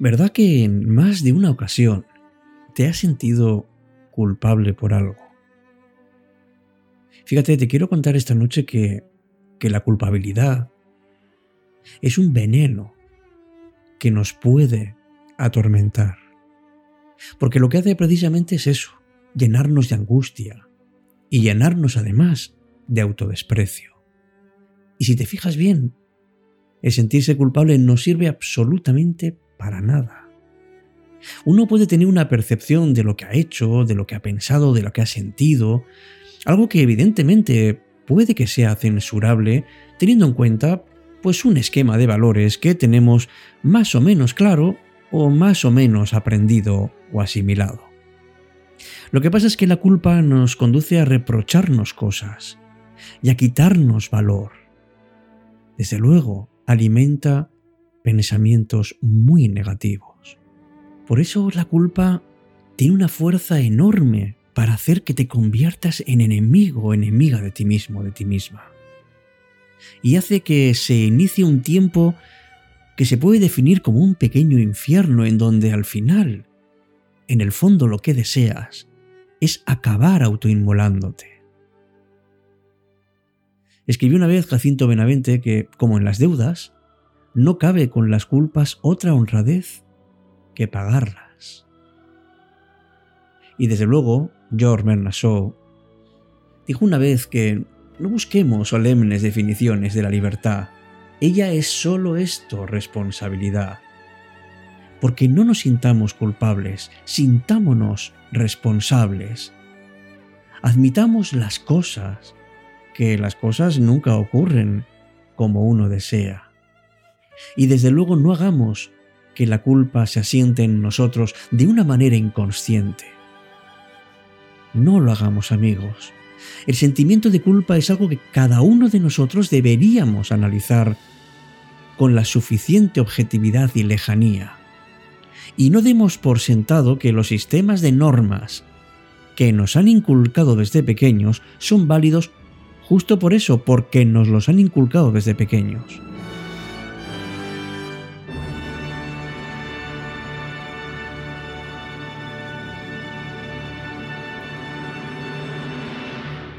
¿Verdad que en más de una ocasión te has sentido culpable por algo? Fíjate, te quiero contar esta noche que, que la culpabilidad es un veneno que nos puede atormentar. Porque lo que hace precisamente es eso, llenarnos de angustia y llenarnos además de autodesprecio. Y si te fijas bien, el sentirse culpable no sirve absolutamente para nada. Uno puede tener una percepción de lo que ha hecho, de lo que ha pensado, de lo que ha sentido, algo que evidentemente puede que sea censurable, teniendo en cuenta pues un esquema de valores que tenemos más o menos claro o más o menos aprendido o asimilado. Lo que pasa es que la culpa nos conduce a reprocharnos cosas y a quitarnos valor. Desde luego, alimenta pensamientos muy negativos. Por eso la culpa tiene una fuerza enorme para hacer que te conviertas en enemigo o enemiga de ti mismo, de ti misma. Y hace que se inicie un tiempo que se puede definir como un pequeño infierno en donde al final, en el fondo lo que deseas es acabar autoinmolándote. Escribió una vez Jacinto Benavente que, como en las deudas, no cabe con las culpas otra honradez que pagarlas. Y desde luego, George Bernard dijo una vez que no busquemos solemnes definiciones de la libertad. Ella es solo esto, responsabilidad. Porque no nos sintamos culpables, sintámonos responsables. Admitamos las cosas, que las cosas nunca ocurren como uno desea. Y desde luego no hagamos que la culpa se asiente en nosotros de una manera inconsciente. No lo hagamos amigos. El sentimiento de culpa es algo que cada uno de nosotros deberíamos analizar con la suficiente objetividad y lejanía. Y no demos por sentado que los sistemas de normas que nos han inculcado desde pequeños son válidos justo por eso, porque nos los han inculcado desde pequeños.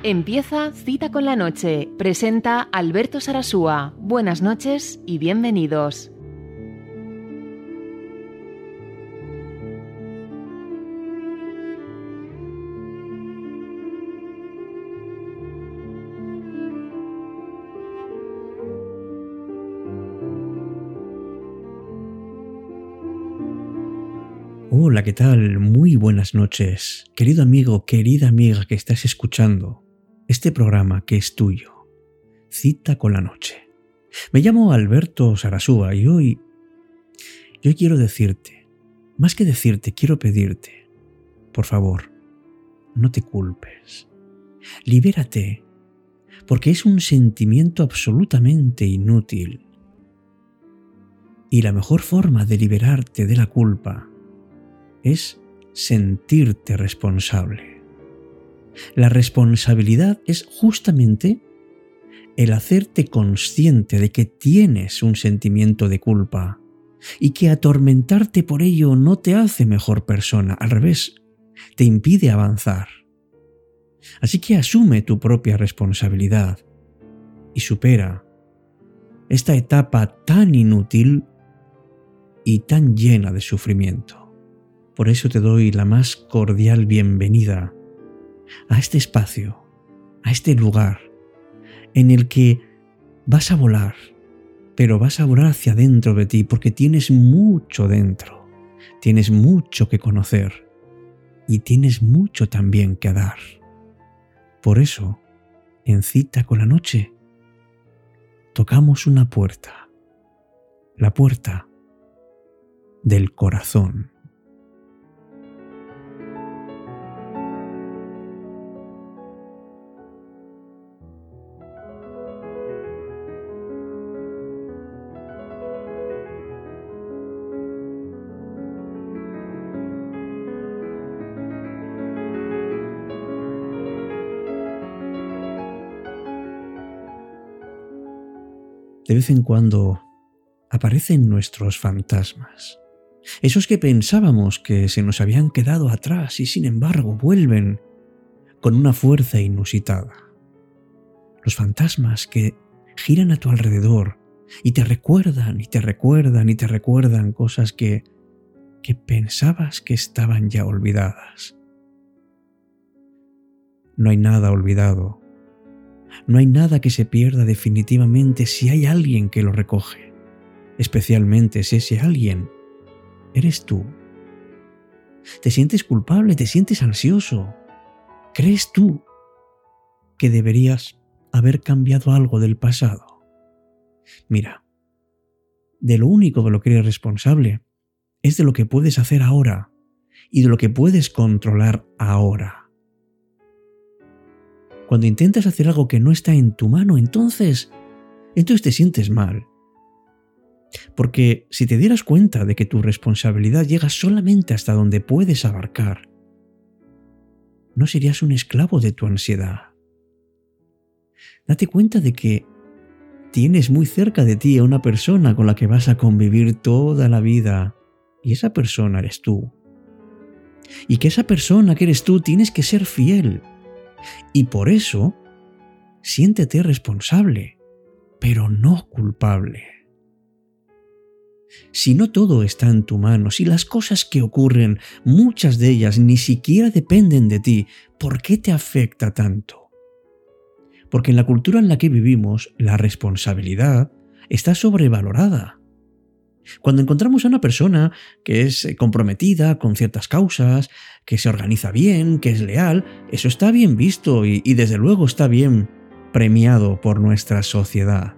Empieza Cita con la Noche. Presenta Alberto Sarasúa. Buenas noches y bienvenidos. Hola, ¿qué tal? Muy buenas noches. Querido amigo, querida amiga que estás escuchando este programa que es tuyo. Cita con la noche. Me llamo Alberto Sarasúa y hoy, yo quiero decirte, más que decirte, quiero pedirte, por favor, no te culpes. Libérate, porque es un sentimiento absolutamente inútil. Y la mejor forma de liberarte de la culpa es sentirte responsable. La responsabilidad es justamente el hacerte consciente de que tienes un sentimiento de culpa y que atormentarte por ello no te hace mejor persona, al revés, te impide avanzar. Así que asume tu propia responsabilidad y supera esta etapa tan inútil y tan llena de sufrimiento. Por eso te doy la más cordial bienvenida a este espacio, a este lugar en el que vas a volar, pero vas a volar hacia dentro de ti porque tienes mucho dentro, tienes mucho que conocer y tienes mucho también que dar. Por eso, en cita con la noche, tocamos una puerta, la puerta del corazón. De vez en cuando aparecen nuestros fantasmas, Esos que pensábamos que se nos habían quedado atrás y sin embargo vuelven con una fuerza inusitada. Los fantasmas que giran a tu alrededor y te recuerdan y te recuerdan y te recuerdan cosas que, que pensabas que estaban ya olvidadas. No hay nada olvidado. No hay nada que se pierda definitivamente si hay alguien que lo recoge, especialmente si ese alguien eres tú. Te sientes culpable, te sientes ansioso. ¿Crees tú que deberías haber cambiado algo del pasado? Mira, de lo único de lo que eres responsable es de lo que puedes hacer ahora y de lo que puedes controlar ahora. Cuando intentas hacer algo que no está en tu mano, entonces, entonces te sientes mal. Porque si te dieras cuenta de que tu responsabilidad llega solamente hasta donde puedes abarcar, no serías un esclavo de tu ansiedad. Date cuenta de que tienes muy cerca de ti a una persona con la que vas a convivir toda la vida y esa persona eres tú. Y que esa persona que eres tú tienes que ser fiel. Y por eso, siéntete responsable, pero no culpable. Si no todo está en tu mano, si las cosas que ocurren, muchas de ellas ni siquiera dependen de ti, ¿por qué te afecta tanto? Porque en la cultura en la que vivimos, la responsabilidad está sobrevalorada. Cuando encontramos a una persona que es eh, comprometida con ciertas causas, que se organiza bien, que es leal, eso está bien visto y, y desde luego está bien premiado por nuestra sociedad.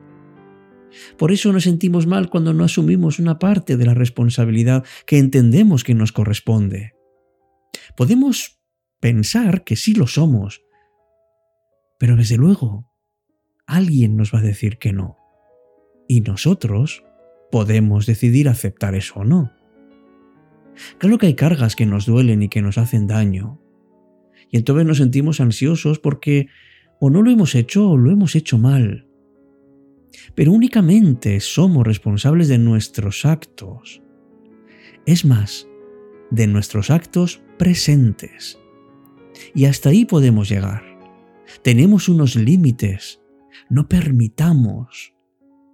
Por eso nos sentimos mal cuando no asumimos una parte de la responsabilidad que entendemos que nos corresponde. Podemos pensar que sí lo somos, pero desde luego alguien nos va a decir que no. Y nosotros podemos decidir aceptar eso o no. Claro que hay cargas que nos duelen y que nos hacen daño. Y entonces nos sentimos ansiosos porque o no lo hemos hecho o lo hemos hecho mal pero únicamente somos responsables de nuestros actos. Es más, de nuestros actos presentes. Y hasta ahí podemos llegar. Tenemos unos límites. No permitamos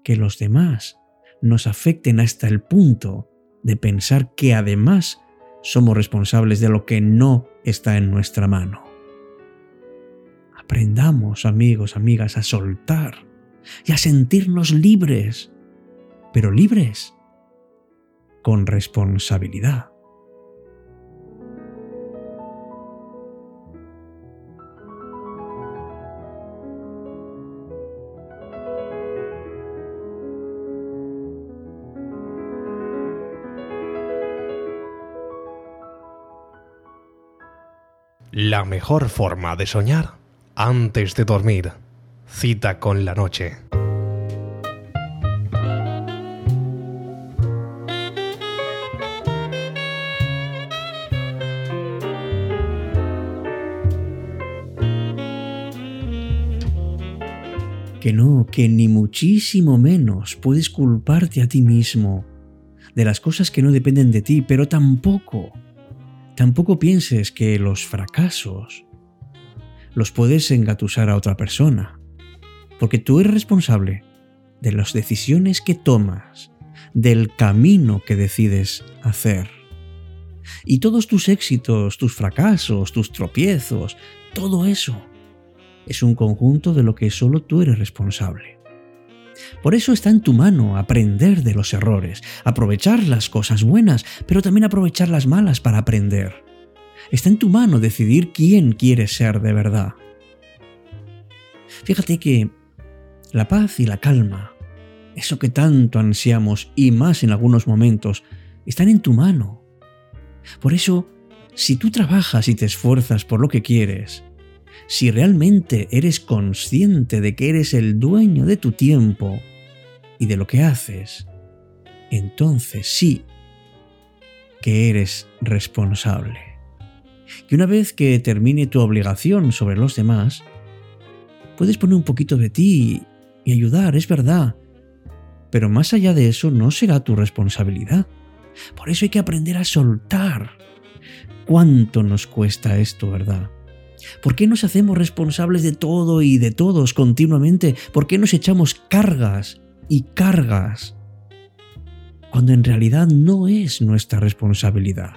que los demás nos afecten hasta el punto de pensar que además somos responsables de lo que no está en nuestra mano. Aprendamos, amigos, amigas, a soltar y a sentirnos libres, pero libres con responsabilidad. La mejor forma de soñar antes de dormir Cita con la noche. Que no, que ni muchísimo menos puedes culparte a ti mismo de las cosas que no dependen de ti, pero tampoco, tampoco pienses que los fracasos los puedes engatusar a otra persona porque tú eres responsable de las decisiones que tomas, del camino que decides hacer. Y todos tus éxitos, tus fracasos, tus tropiezos, todo eso es un conjunto de lo que solo tú eres responsable. Por eso está en tu mano aprender de los errores, aprovechar las cosas buenas, pero también aprovechar las malas para aprender. Está en tu mano decidir quién quieres ser de verdad. Fíjate que la paz y la calma, eso que tanto ansiamos y más en algunos momentos, están en tu mano. Por eso, si tú trabajas y te esfuerzas por lo que quieres, si realmente eres consciente de que eres el dueño de tu tiempo y de lo que haces, entonces sí que eres responsable. Y una vez que termine tu obligación sobre los demás, puedes poner un poquito de ti y ayudar, es verdad. Pero más allá de eso no será tu responsabilidad. Por eso hay que aprender a soltar. ¿Cuánto nos cuesta esto, verdad? ¿Por qué nos hacemos responsables de todo y de todos continuamente? ¿Por qué nos echamos cargas y cargas cuando en realidad no es nuestra responsabilidad?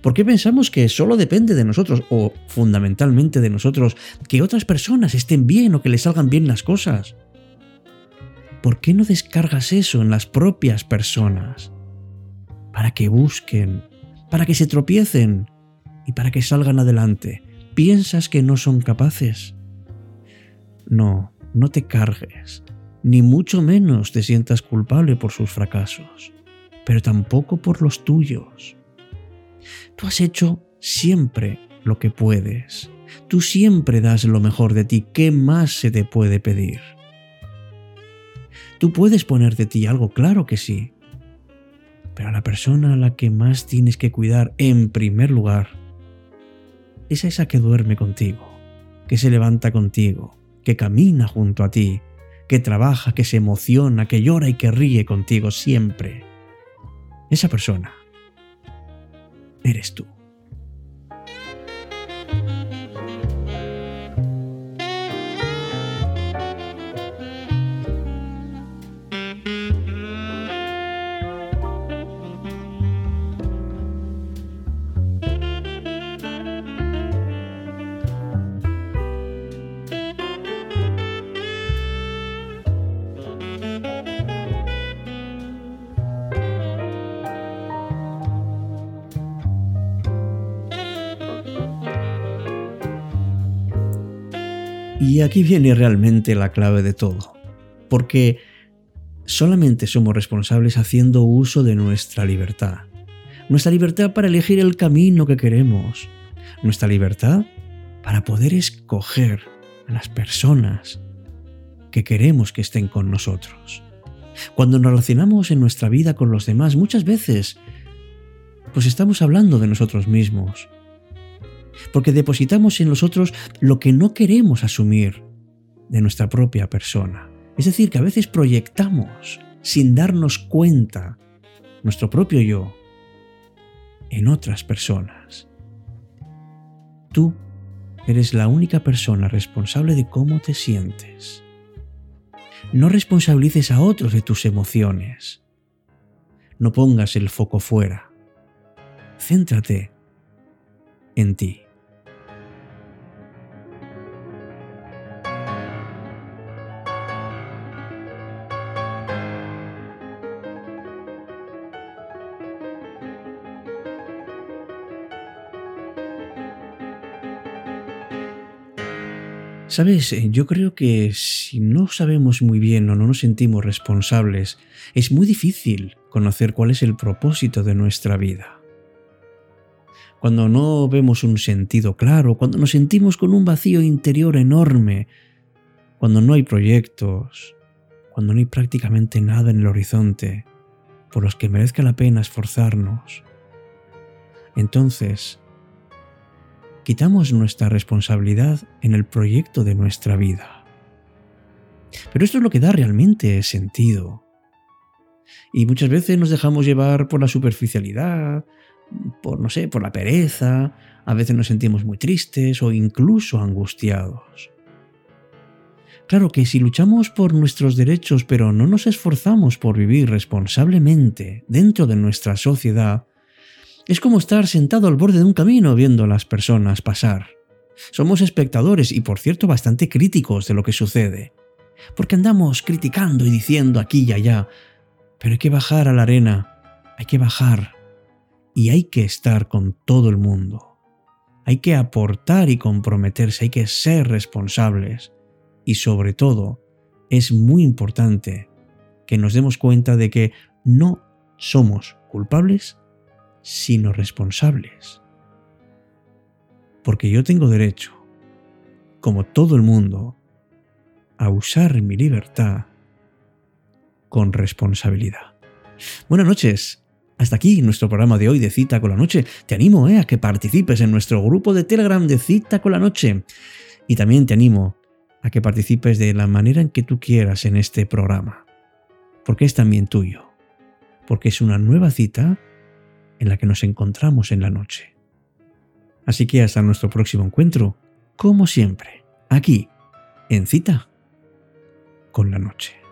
¿Por qué pensamos que solo depende de nosotros o fundamentalmente de nosotros que otras personas estén bien o que les salgan bien las cosas? ¿Por qué no descargas eso en las propias personas? Para que busquen, para que se tropiecen y para que salgan adelante. ¿Piensas que no son capaces? No, no te cargues, ni mucho menos te sientas culpable por sus fracasos, pero tampoco por los tuyos. Tú has hecho siempre lo que puedes. Tú siempre das lo mejor de ti. ¿Qué más se te puede pedir? Tú puedes poner de ti algo, claro que sí. Pero a la persona a la que más tienes que cuidar en primer lugar es esa que duerme contigo, que se levanta contigo, que camina junto a ti, que trabaja, que se emociona, que llora y que ríe contigo siempre. Esa persona eres tú. Y aquí viene realmente la clave de todo, porque solamente somos responsables haciendo uso de nuestra libertad. Nuestra libertad para elegir el camino que queremos. Nuestra libertad para poder escoger a las personas que queremos que estén con nosotros. Cuando nos relacionamos en nuestra vida con los demás, muchas veces, pues estamos hablando de nosotros mismos, porque depositamos en los otros lo que no queremos asumir de nuestra propia persona. Es decir, que a veces proyectamos, sin darnos cuenta, nuestro propio yo en otras personas. Tú eres la única persona responsable de cómo te sientes. No responsabilices a otros de tus emociones. No pongas el foco fuera. Céntrate en ti. Sabes, eh, yo creo que si no sabemos muy bien o no nos sentimos responsables, es muy difícil conocer cuál es el propósito de nuestra vida. Cuando no vemos un sentido claro, cuando nos sentimos con un vacío interior enorme, cuando no hay proyectos, cuando no hay prácticamente nada en el horizonte por los que merezca la pena esforzarnos, entonces quitamos nuestra responsabilidad en el proyecto de nuestra vida. Pero esto es lo que da realmente sentido. Y muchas veces nos dejamos llevar por la superficialidad, por, no sé, por la pereza, a veces nos sentimos muy tristes o incluso angustiados. Claro que si luchamos por nuestros derechos pero no nos esforzamos por vivir responsablemente dentro de nuestra sociedad, es como estar sentado al borde de un camino viendo a las personas pasar. Somos espectadores y por cierto bastante críticos de lo que sucede, porque andamos criticando y diciendo aquí y allá, pero hay que bajar a la arena, hay que bajar y hay que estar con todo el mundo. Hay que aportar y comprometerse, hay que ser responsables y sobre todo es muy importante que nos demos cuenta de que no somos culpables sino responsables. Porque yo tengo derecho, como todo el mundo, a usar mi libertad con responsabilidad. Buenas noches. Hasta aquí nuestro programa de hoy de Cita con la Noche. Te animo eh, a que participes en nuestro grupo de Telegram de Cita con la Noche. Y también te animo a que participes de la manera en que tú quieras en este programa. Porque es también tuyo. porque es una nueva cita en la que nos encontramos en la noche. Así que hasta nuestro próximo encuentro, como siempre, aquí, en cita con la noche.